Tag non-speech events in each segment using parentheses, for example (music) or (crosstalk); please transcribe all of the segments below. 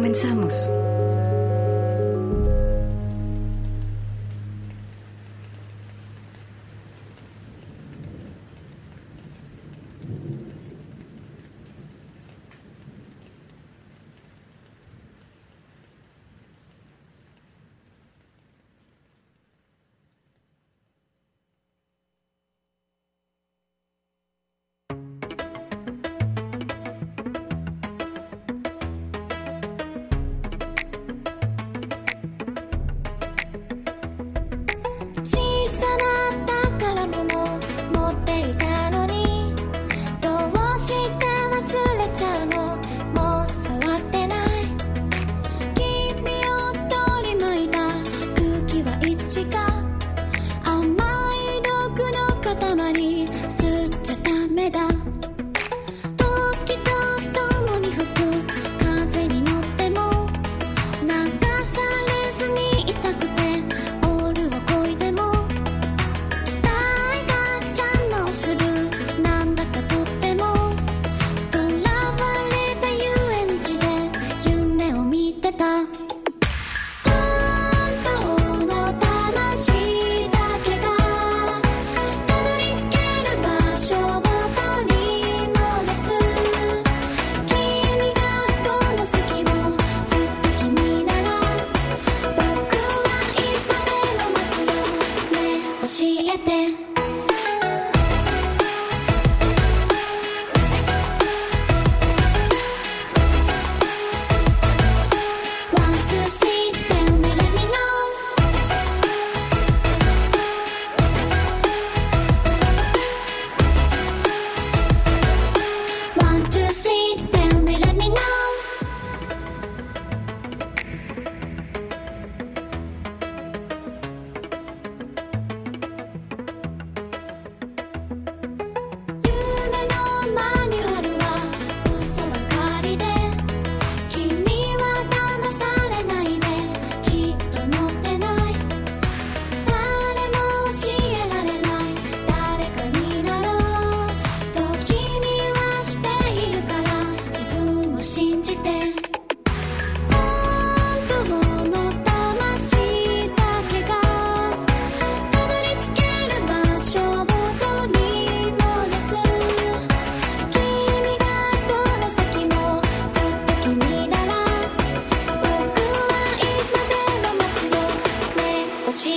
Comenzamos.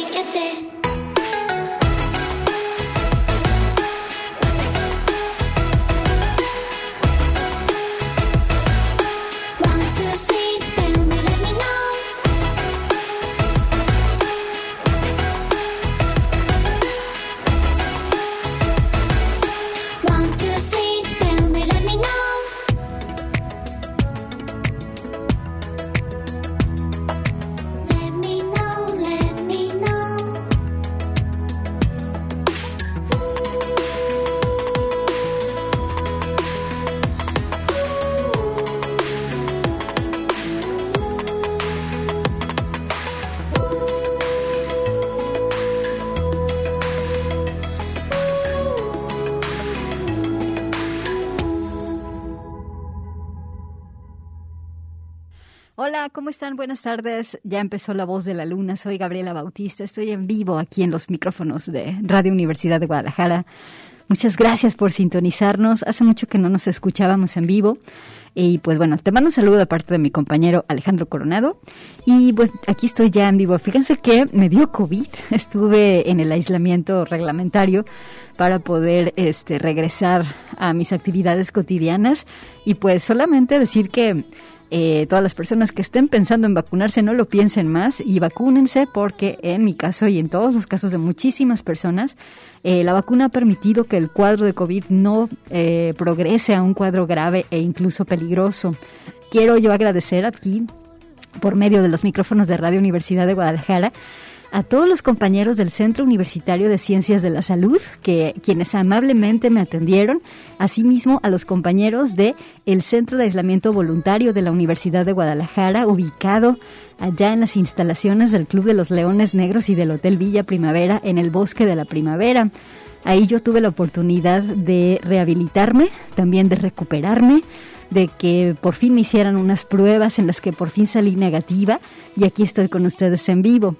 けて。Están? Buenas tardes. Ya empezó La Voz de la Luna. Soy Gabriela Bautista. Estoy en vivo aquí en los micrófonos de Radio Universidad de Guadalajara. Muchas gracias por sintonizarnos. Hace mucho que no nos escuchábamos en vivo. Y pues bueno, te mando un saludo de parte de mi compañero Alejandro Coronado. Y pues aquí estoy ya en vivo. Fíjense que me dio COVID. (laughs) Estuve en el aislamiento reglamentario para poder este, regresar a mis actividades cotidianas. Y pues solamente decir que eh, todas las personas que estén pensando en vacunarse no lo piensen más y vacúnense porque en mi caso y en todos los casos de muchísimas personas, eh, la vacuna ha permitido que el cuadro de COVID no eh, progrese a un cuadro grave e incluso peligroso. quiero yo agradecer aquí por medio de los micrófonos de Radio Universidad de Guadalajara a todos los compañeros del Centro Universitario de Ciencias de la Salud, que quienes amablemente me atendieron, asimismo a los compañeros de el Centro de Aislamiento Voluntario de la Universidad de Guadalajara, ubicado allá en las instalaciones del Club de los Leones Negros y del Hotel Villa Primavera en el Bosque de la Primavera. Ahí yo tuve la oportunidad de rehabilitarme, también de recuperarme, de que por fin me hicieran unas pruebas en las que por fin salí negativa y aquí estoy con ustedes en vivo.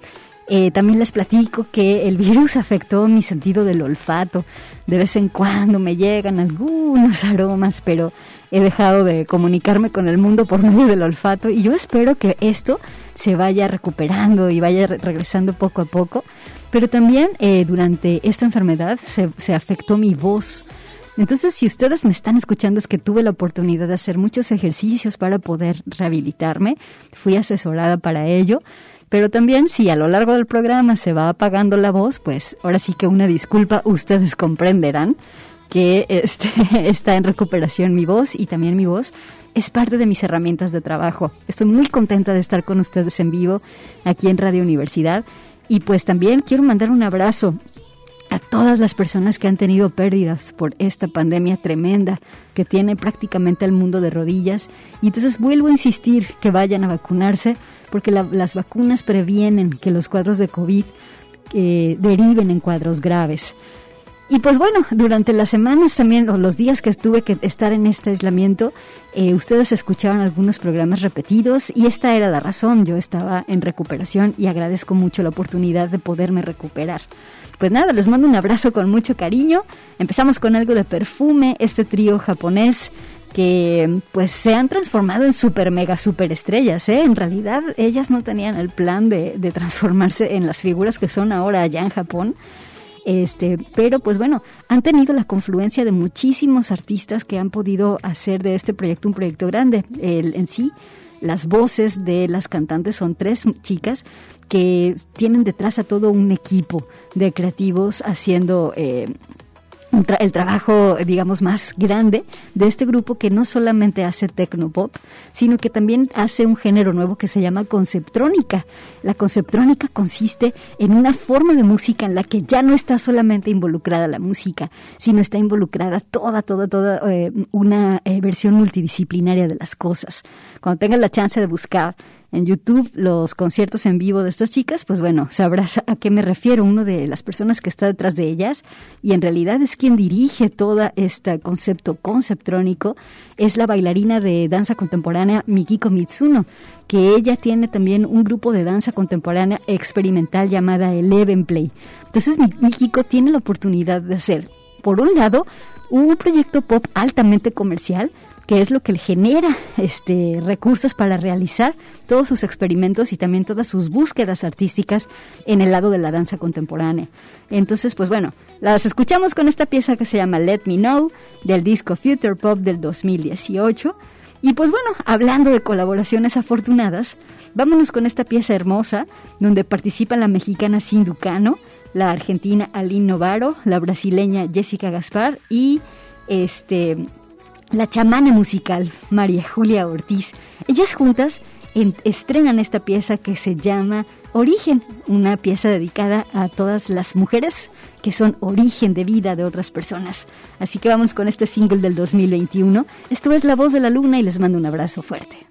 Eh, también les platico que el virus afectó mi sentido del olfato. De vez en cuando me llegan algunos (laughs) aromas, pero he dejado de comunicarme con el mundo por medio del olfato y yo espero que esto se vaya recuperando y vaya regresando poco a poco. Pero también eh, durante esta enfermedad se, se afectó mi voz. Entonces, si ustedes me están escuchando, es que tuve la oportunidad de hacer muchos ejercicios para poder rehabilitarme. Fui asesorada para ello. Pero también si a lo largo del programa se va apagando la voz, pues ahora sí que una disculpa, (laughs) ustedes comprenderán que este, (laughs) está en recuperación mi voz y también mi voz es parte de mis herramientas de trabajo. Estoy muy contenta de estar con ustedes en vivo aquí en Radio Universidad y pues también quiero mandar un abrazo a todas las personas que han tenido pérdidas por esta pandemia tremenda que tiene prácticamente el mundo de rodillas. Y entonces vuelvo a insistir que vayan a vacunarse porque las vacunas previenen que los cuadros de COVID eh, deriven en cuadros graves. Y pues bueno, durante las semanas también, o los días que tuve que estar en este aislamiento, eh, ustedes escuchaban algunos programas repetidos y esta era la razón. Yo estaba en recuperación y agradezco mucho la oportunidad de poderme recuperar. Pues nada, les mando un abrazo con mucho cariño. Empezamos con algo de perfume, este trío japonés que pues se han transformado en super mega super estrellas, ¿eh? En realidad ellas no tenían el plan de, de transformarse en las figuras que son ahora allá en Japón. Este, pero pues bueno, han tenido la confluencia de muchísimos artistas que han podido hacer de este proyecto un proyecto grande. El, en sí, las voces de las cantantes son tres chicas que tienen detrás a todo un equipo de creativos haciendo eh, el trabajo, digamos, más grande de este grupo que no solamente hace tecnopop, sino que también hace un género nuevo que se llama conceptrónica. La conceptrónica consiste en una forma de música en la que ya no está solamente involucrada la música, sino está involucrada toda, toda, toda eh, una eh, versión multidisciplinaria de las cosas. Cuando tengan la chance de buscar en YouTube los conciertos en vivo de estas chicas, pues bueno, sabrás a qué me refiero. Uno de las personas que está detrás de ellas y en realidad es quien dirige todo este concepto conceptrónico, es la bailarina de danza contemporánea Mikiko Mitsuno, que ella tiene también un grupo de danza contemporánea experimental llamada Eleven Play. Entonces Mikiko tiene la oportunidad de hacer, por un lado, un proyecto pop altamente comercial, que es lo que le genera este recursos para realizar todos sus experimentos y también todas sus búsquedas artísticas en el lado de la danza contemporánea. Entonces, pues bueno, las escuchamos con esta pieza que se llama Let Me Know del disco Future Pop del 2018. Y pues bueno, hablando de colaboraciones afortunadas, vámonos con esta pieza hermosa donde participan la mexicana Sinducano, la argentina Aline Novaro, la brasileña Jessica Gaspar y este la chamana musical María Julia Ortiz. Ellas juntas estrenan esta pieza que se llama Origen, una pieza dedicada a todas las mujeres que son origen de vida de otras personas. Así que vamos con este single del 2021. Esto es La Voz de la Luna y les mando un abrazo fuerte.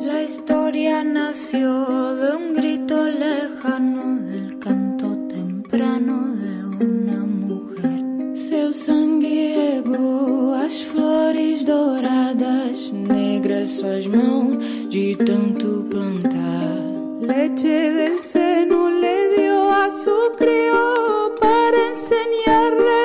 La historia nació de un grito lejano del canto temprano seu sangue regou as flores douradas, negras suas mãos de tanto plantar. Leche del seno le dio a su crió para enseñarle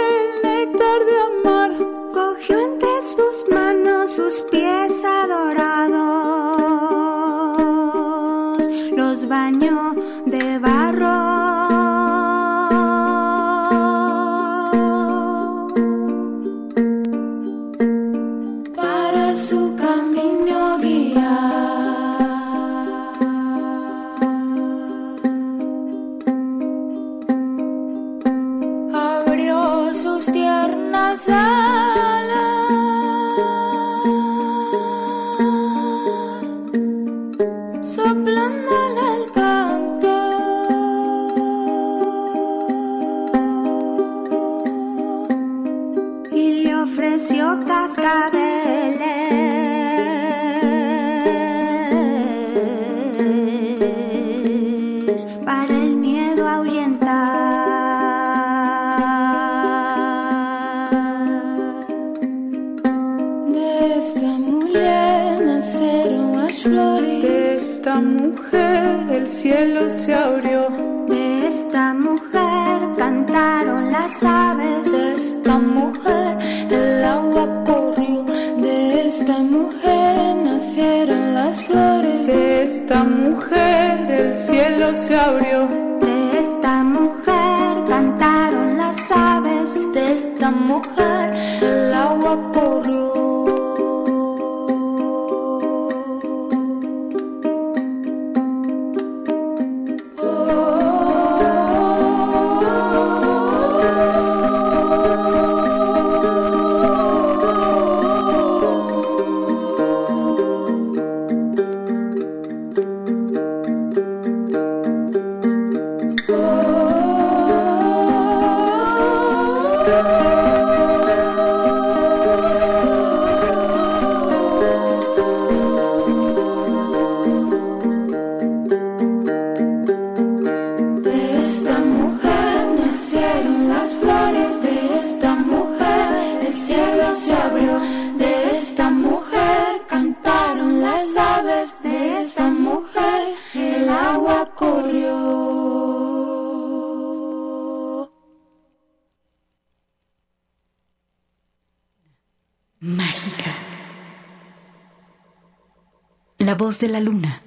cielo se abrió, de esta mujer cantaron las aves, de esta mujer el agua corrió. Mágica. La voz de la luna.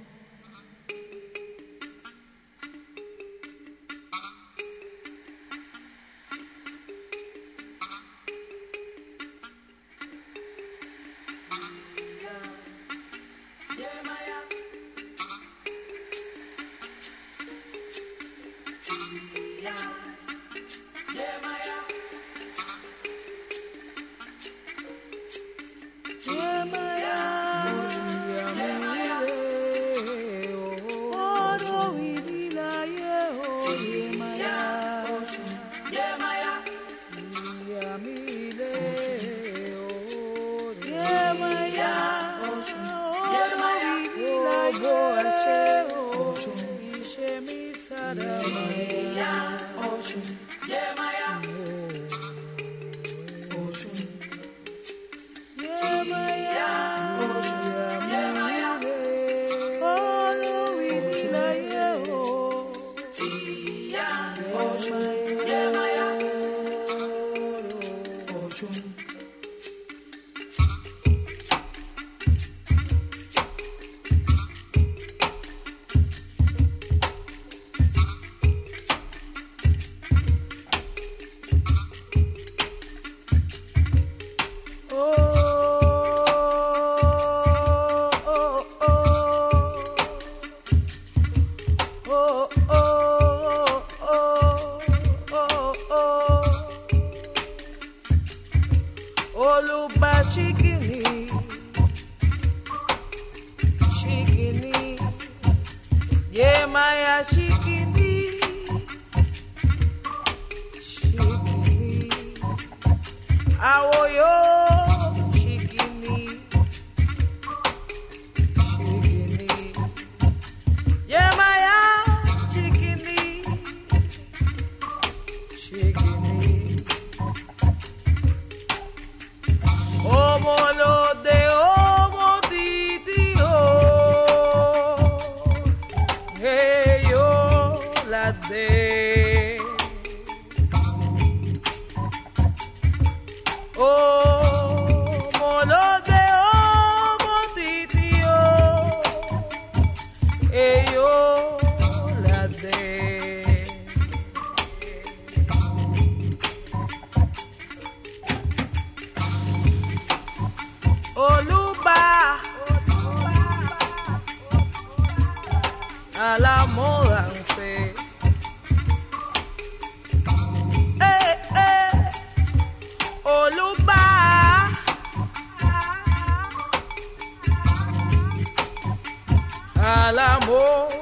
à amor.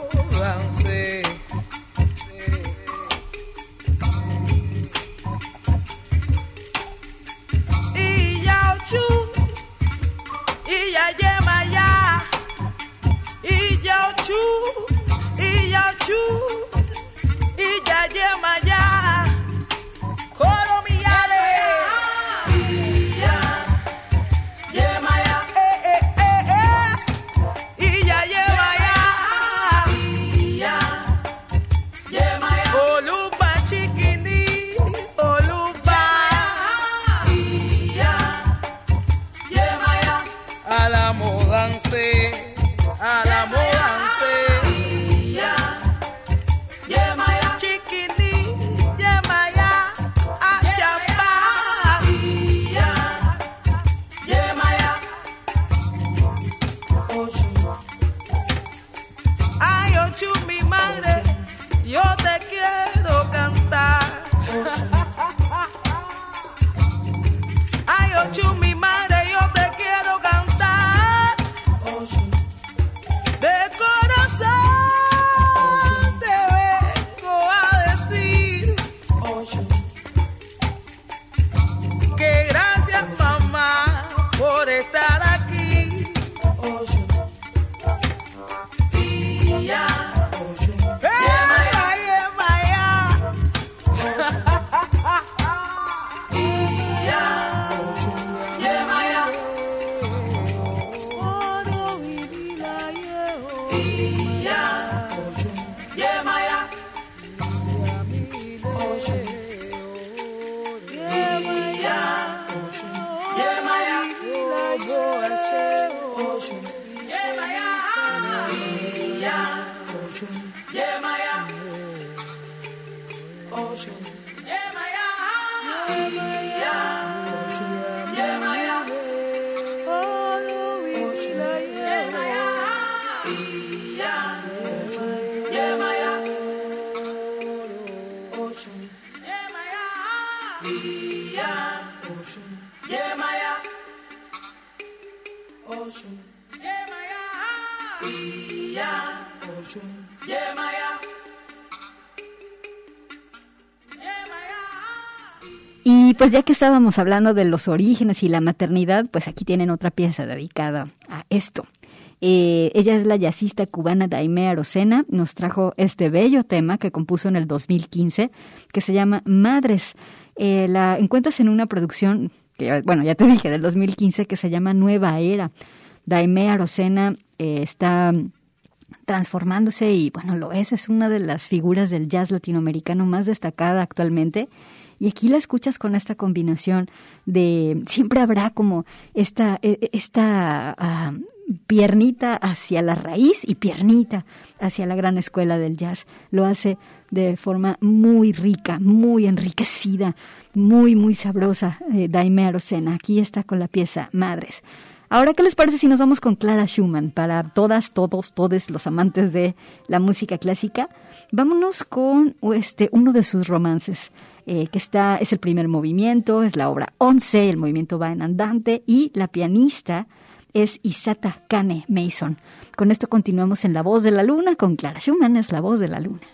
Pues ya que estábamos hablando de los orígenes y la maternidad, pues aquí tienen otra pieza dedicada a esto. Eh, ella es la jazzista cubana Daimea Arocena, nos trajo este bello tema que compuso en el 2015, que se llama Madres. Eh, la encuentras en una producción, que bueno, ya te dije, del 2015, que se llama Nueva Era. Daimea Arocena eh, está transformándose y bueno, lo es, es una de las figuras del jazz latinoamericano más destacada actualmente y aquí la escuchas con esta combinación de siempre habrá como esta, e, e, esta ah, piernita hacia la raíz y piernita hacia la gran escuela del jazz. Lo hace de forma muy rica, muy enriquecida, muy, muy sabrosa. Eh, Daime Arocena. Aquí está con la pieza Madres. Ahora, ¿qué les parece si nos vamos con Clara Schumann para todas, todos, todos los amantes de la música clásica? Vámonos con este, uno de sus romances. Eh, que está, es el primer movimiento, es la obra 11, el movimiento va en andante y la pianista es Isata Kane Mason. Con esto continuamos en La Voz de la Luna con Clara Schumann, es La Voz de la Luna.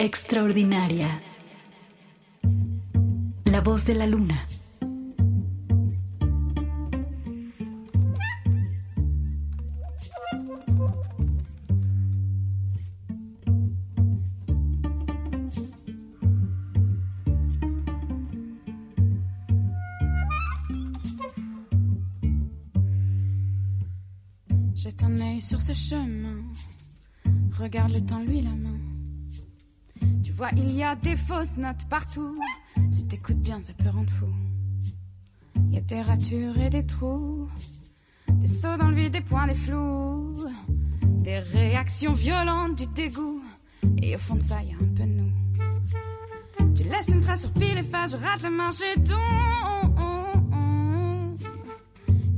Extraordinaria. La voz de la luna. Jette un œil sur ce chemin. Regarde le temps, lui la main. Vois, il y a des fausses notes partout. Si t'écoutes bien, ça peut rendre fou. Il y a des ratures et des trous. Des sauts dans le vide, des points, des flous. Des réactions violentes, du dégoût. Et au fond de ça, il y a un peu de nous. Tu laisses une trace sur pile et face, je rate le marché.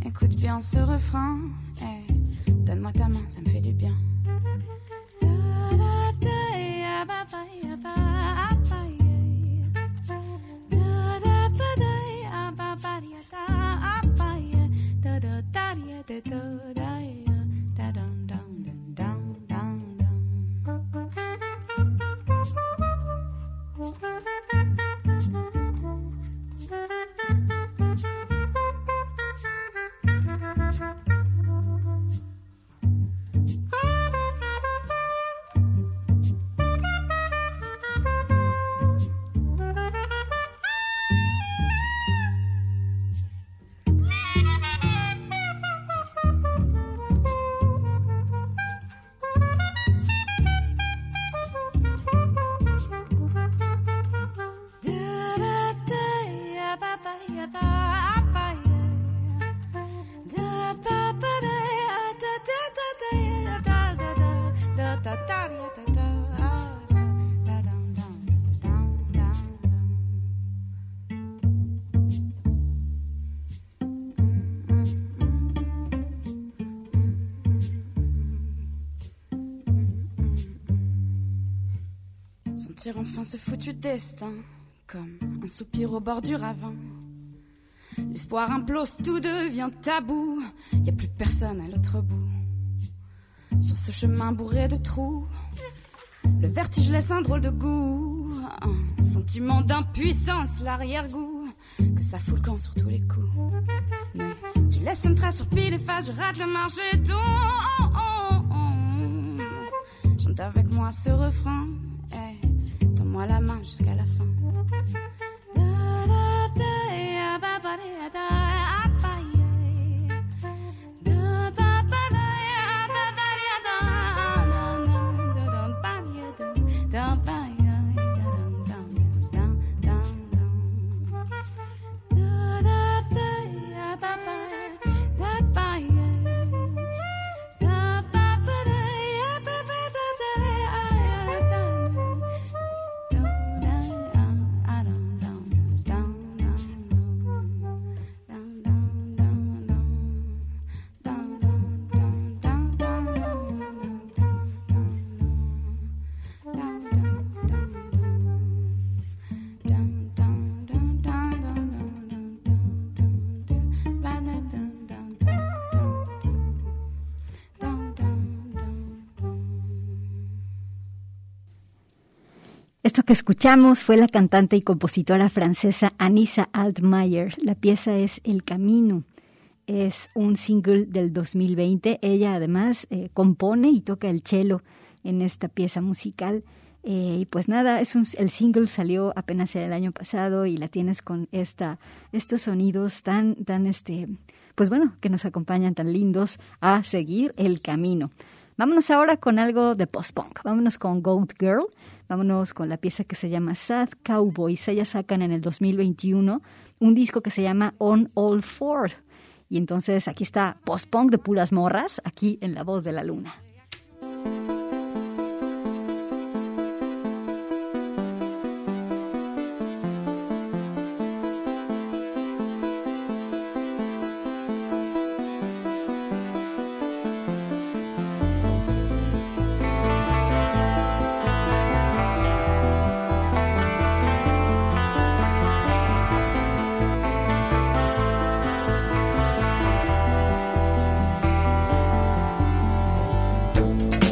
Écoute bien ce refrain. eh. Donne-moi ta main, ça me fait du bien. Enfin ce foutu destin, comme un soupir au bord du ravin. L'espoir implose, tout devient tabou. Y a plus personne à l'autre bout. Sur ce chemin bourré de trous, le vertige laisse un drôle de goût. Un sentiment d'impuissance, l'arrière-goût. Que ça fout le camp sur tous les coups. Tu laisses une trace sur pile et face, je rate le marché oh, Chante avec moi ce refrain. Tends-moi la main jusqu'à la fin. Esto que escuchamos fue la cantante y compositora francesa Anissa Altmaier. La pieza es El Camino. Es un single del 2020. Ella además eh, compone y toca el cello en esta pieza musical. Eh, y pues nada, es un, el single salió apenas el año pasado y la tienes con esta, estos sonidos tan, tan, este, pues bueno, que nos acompañan tan lindos a seguir el camino. Vámonos ahora con algo de post-punk. Vámonos con Goat Girl. Vámonos con la pieza que se llama Sad Cowboys. Ellas sacan en el 2021 un disco que se llama On All Four. Y entonces aquí está post-punk de puras morras, aquí en La Voz de la Luna. Bye.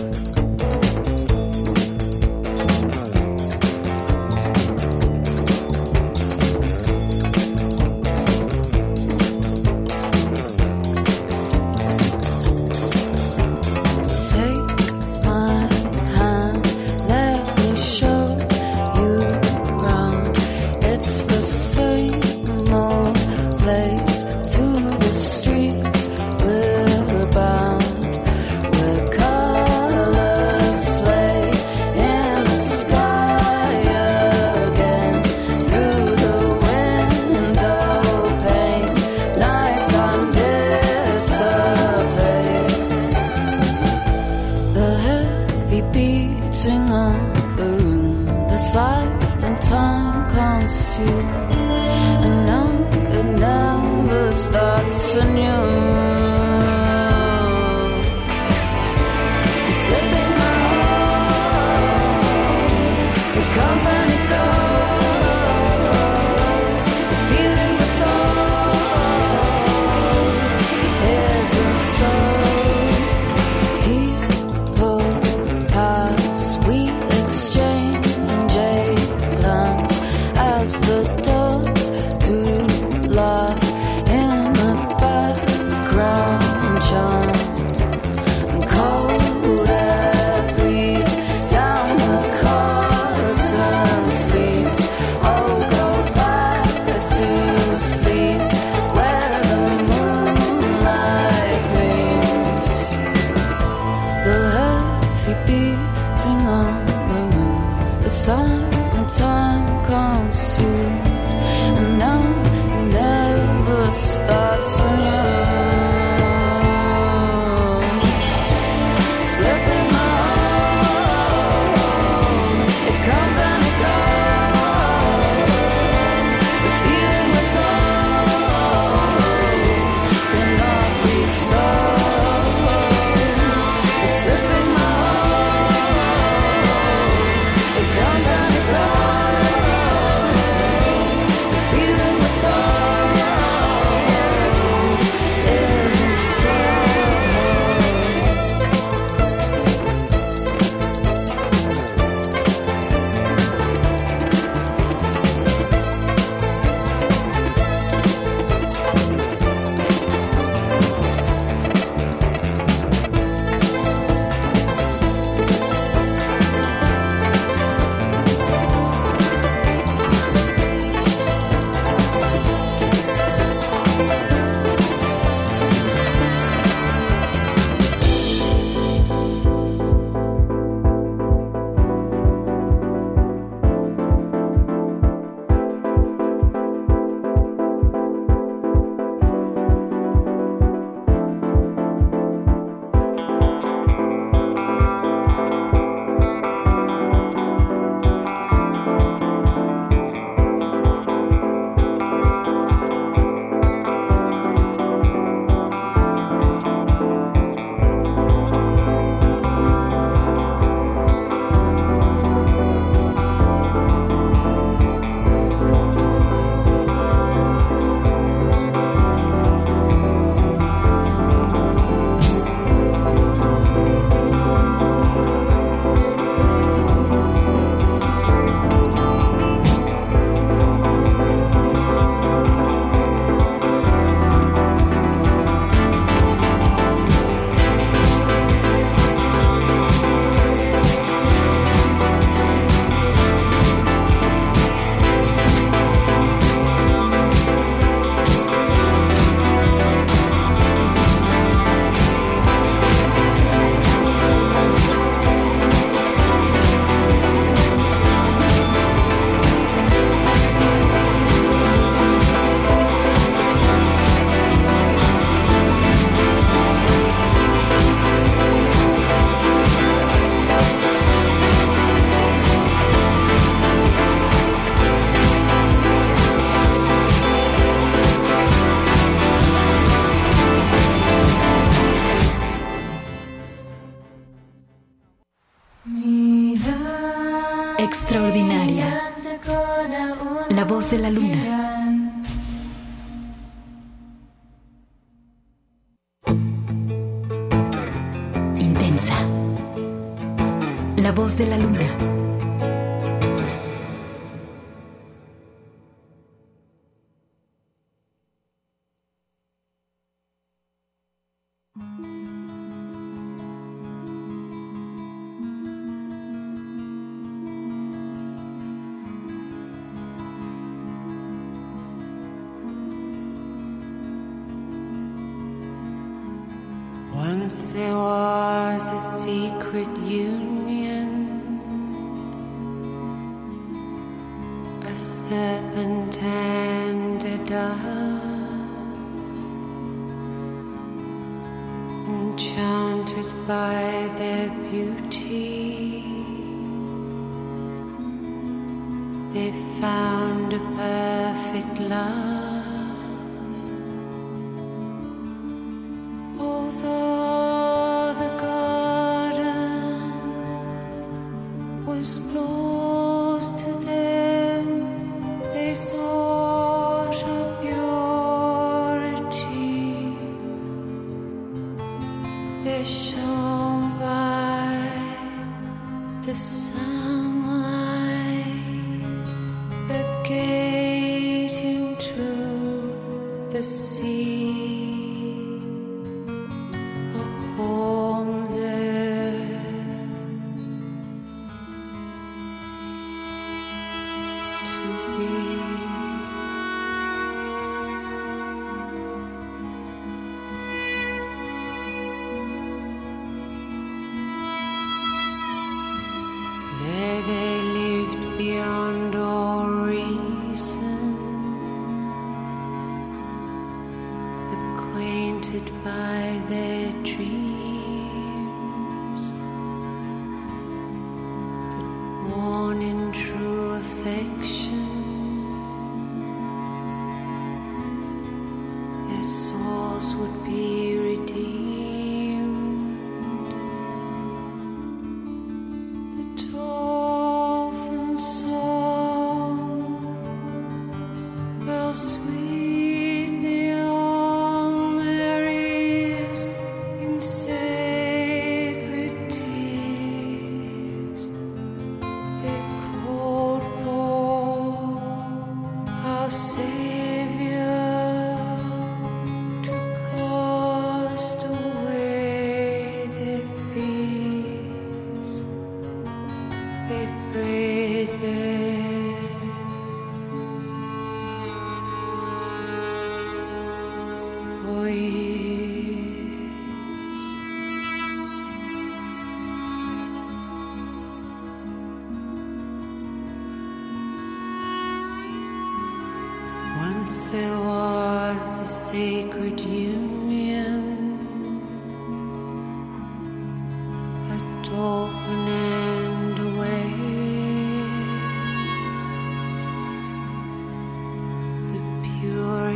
La voz de la luna.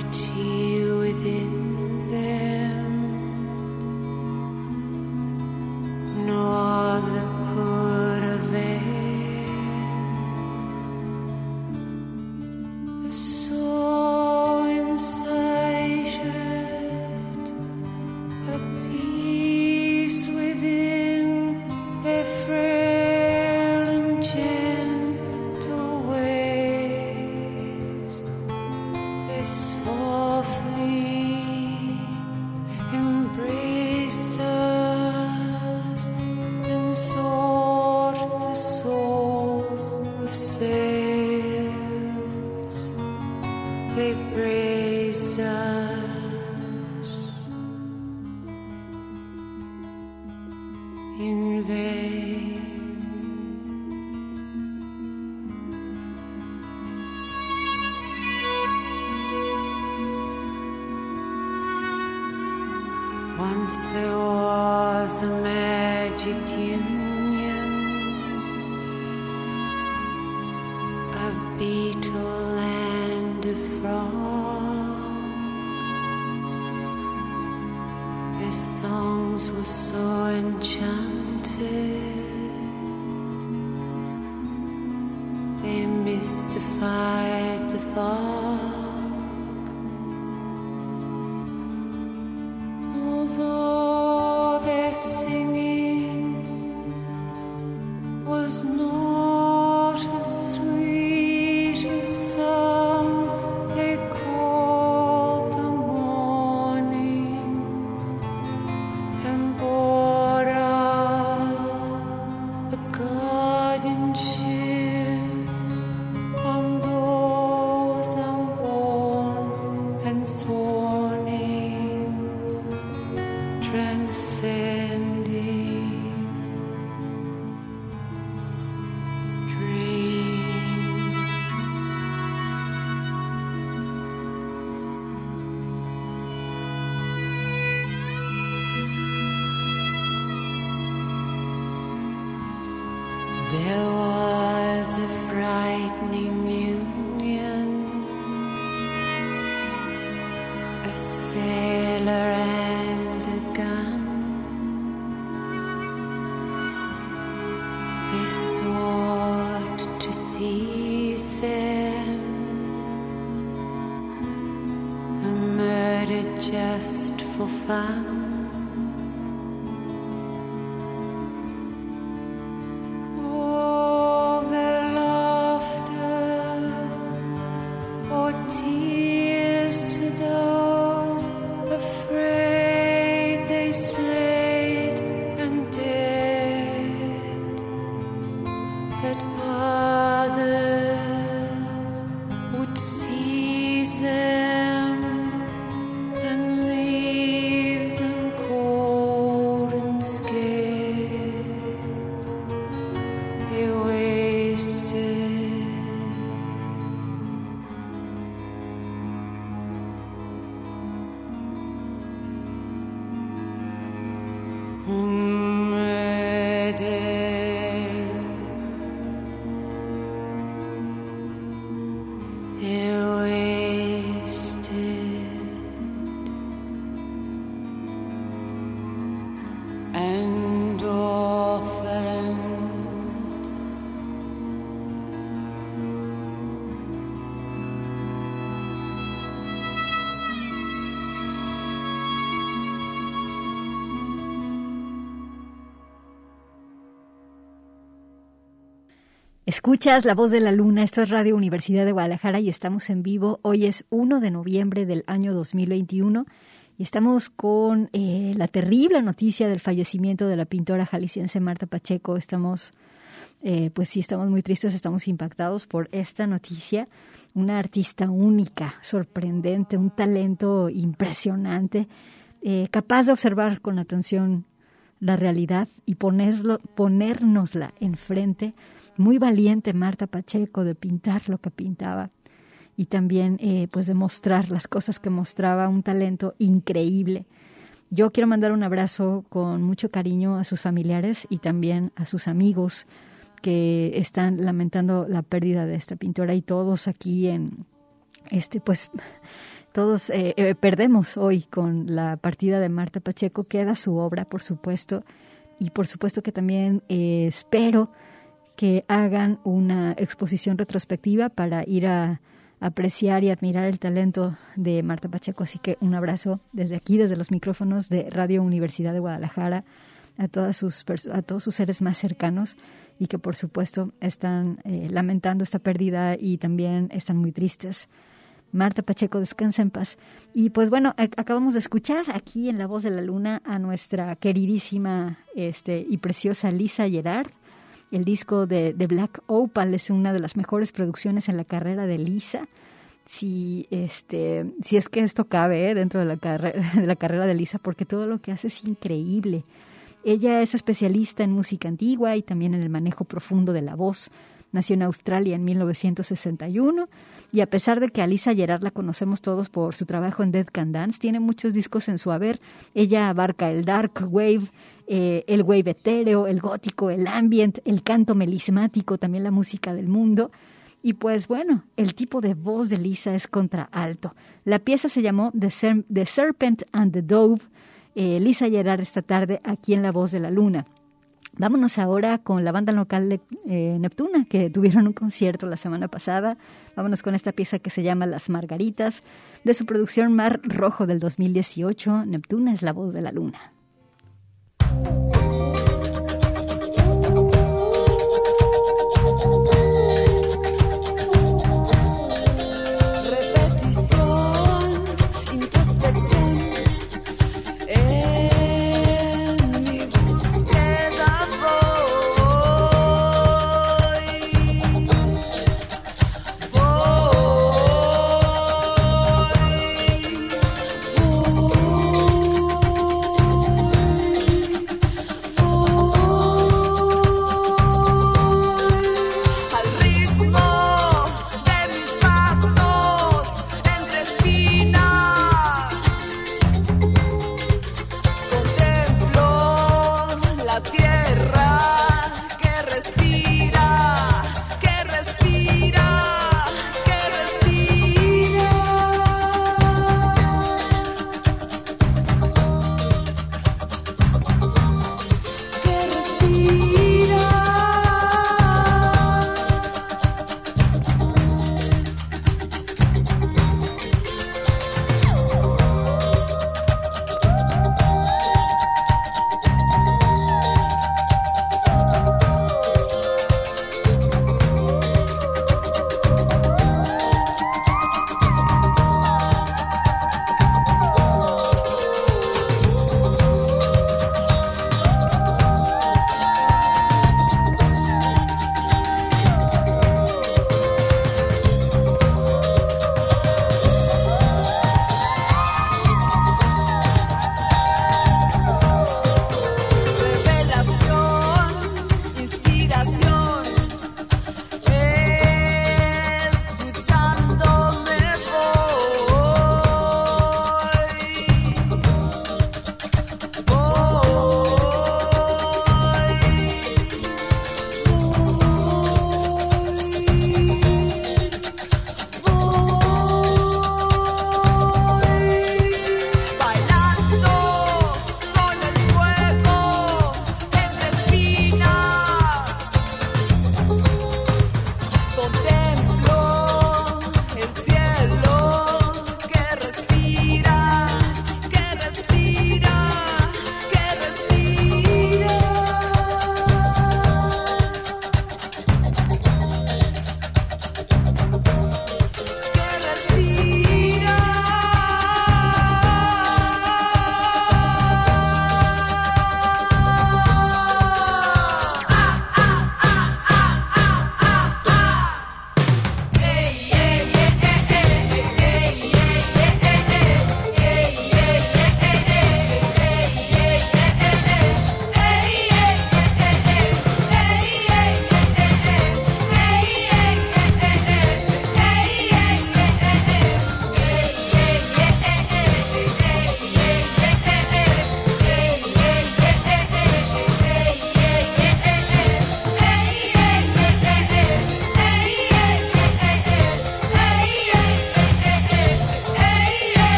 purity. Escuchas La Voz de la Luna, esto es Radio Universidad de Guadalajara y estamos en vivo. Hoy es 1 de noviembre del año 2021 y estamos con eh, la terrible noticia del fallecimiento de la pintora jalisciense Marta Pacheco. Estamos, eh, pues sí, estamos muy tristes, estamos impactados por esta noticia. Una artista única, sorprendente, un talento impresionante, eh, capaz de observar con atención la realidad y ponerlo, ponérnosla enfrente muy valiente Marta Pacheco de pintar lo que pintaba y también eh, pues de mostrar las cosas que mostraba, un talento increíble. Yo quiero mandar un abrazo con mucho cariño a sus familiares y también a sus amigos que están lamentando la pérdida de esta pintora y todos aquí en este pues todos eh, eh, perdemos hoy con la partida de Marta Pacheco queda su obra por supuesto y por supuesto que también espero que hagan una exposición retrospectiva para ir a apreciar y admirar el talento de Marta Pacheco. Así que un abrazo desde aquí, desde los micrófonos de Radio Universidad de Guadalajara, a, todas sus, a todos sus seres más cercanos y que por supuesto están eh, lamentando esta pérdida y también están muy tristes. Marta Pacheco, descansa en paz. Y pues bueno, acabamos de escuchar aquí en La Voz de la Luna a nuestra queridísima este, y preciosa Lisa Gerard. El disco de, de Black Opal es una de las mejores producciones en la carrera de Lisa. Si, este, si es que esto cabe ¿eh? dentro de la, (laughs) de la carrera de Lisa, porque todo lo que hace es increíble. Ella es especialista en música antigua y también en el manejo profundo de la voz. Nació en Australia en 1961 y a pesar de que a Lisa Gerard la conocemos todos por su trabajo en Dead Can Dance, tiene muchos discos en su haber. Ella abarca el dark wave, eh, el wave etéreo, el gótico, el ambient, el canto melismático, también la música del mundo. Y pues bueno, el tipo de voz de Lisa es contraalto. La pieza se llamó The, Serpent and the Dove. Eh, Lisa Gerard esta tarde aquí en La Voz de la Luna. Vámonos ahora con la banda local de eh, Neptuna, que (laughs) tuvieron un concierto la semana pasada. Vámonos con esta pieza que se llama Las Margaritas, de su producción Mar Rojo del 2018. Neptuna es la voz de la luna.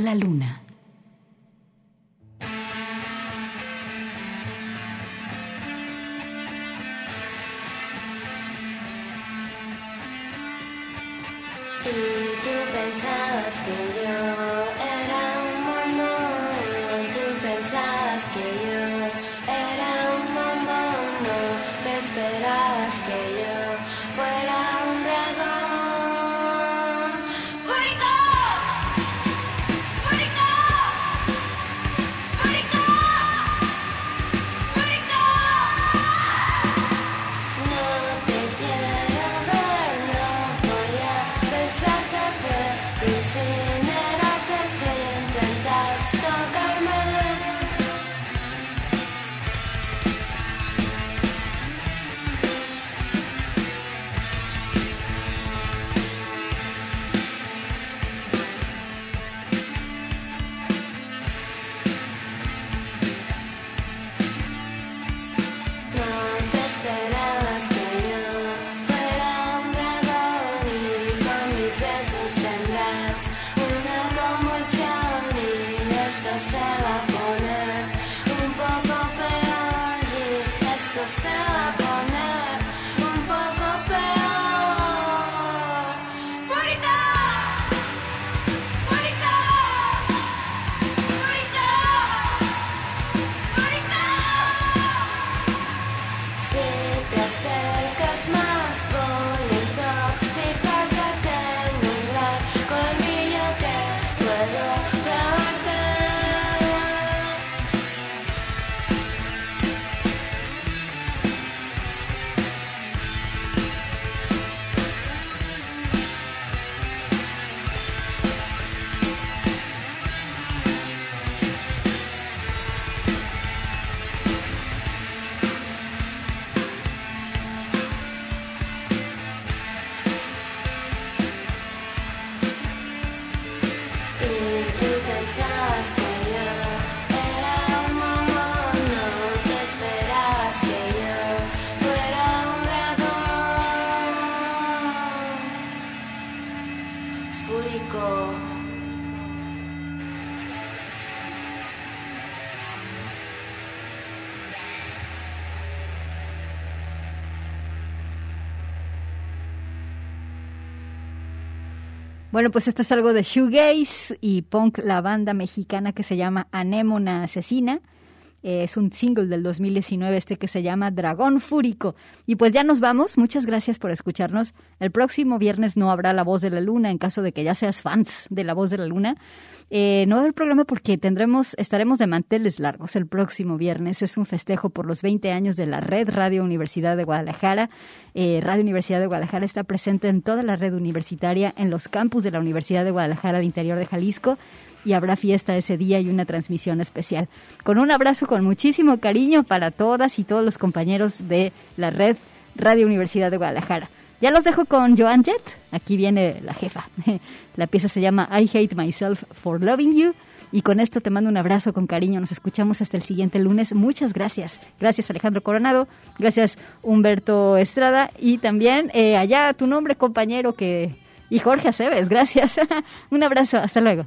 La luna. Y tú pensabas que yo Bueno, pues esto es algo de shoegaze y punk, la banda mexicana que se llama Anémona Asesina. Eh, es un single del 2019 este que se llama Dragón Fúrico. Y pues ya nos vamos. Muchas gracias por escucharnos. El próximo viernes no habrá La Voz de la Luna en caso de que ya seas fans de La Voz de la Luna. Eh, no habrá programa porque tendremos, estaremos de manteles largos el próximo viernes. Es un festejo por los 20 años de la red Radio Universidad de Guadalajara. Eh, Radio Universidad de Guadalajara está presente en toda la red universitaria, en los campus de la Universidad de Guadalajara al interior de Jalisco y habrá fiesta ese día y una transmisión especial. Con un abrazo con muchísimo cariño para todas y todos los compañeros de la red Radio Universidad de Guadalajara. Ya los dejo con Joan Jett. Aquí viene la jefa. (laughs) La pieza se llama I Hate Myself for Loving You Y con esto te mando un abrazo con cariño. Nos escuchamos hasta el siguiente lunes. Muchas gracias. Gracias Alejandro Coronado. Gracias Humberto Estrada. Y también eh, allá tu nombre compañero que... Y Jorge Aceves. Gracias. (laughs) un abrazo. Hasta luego.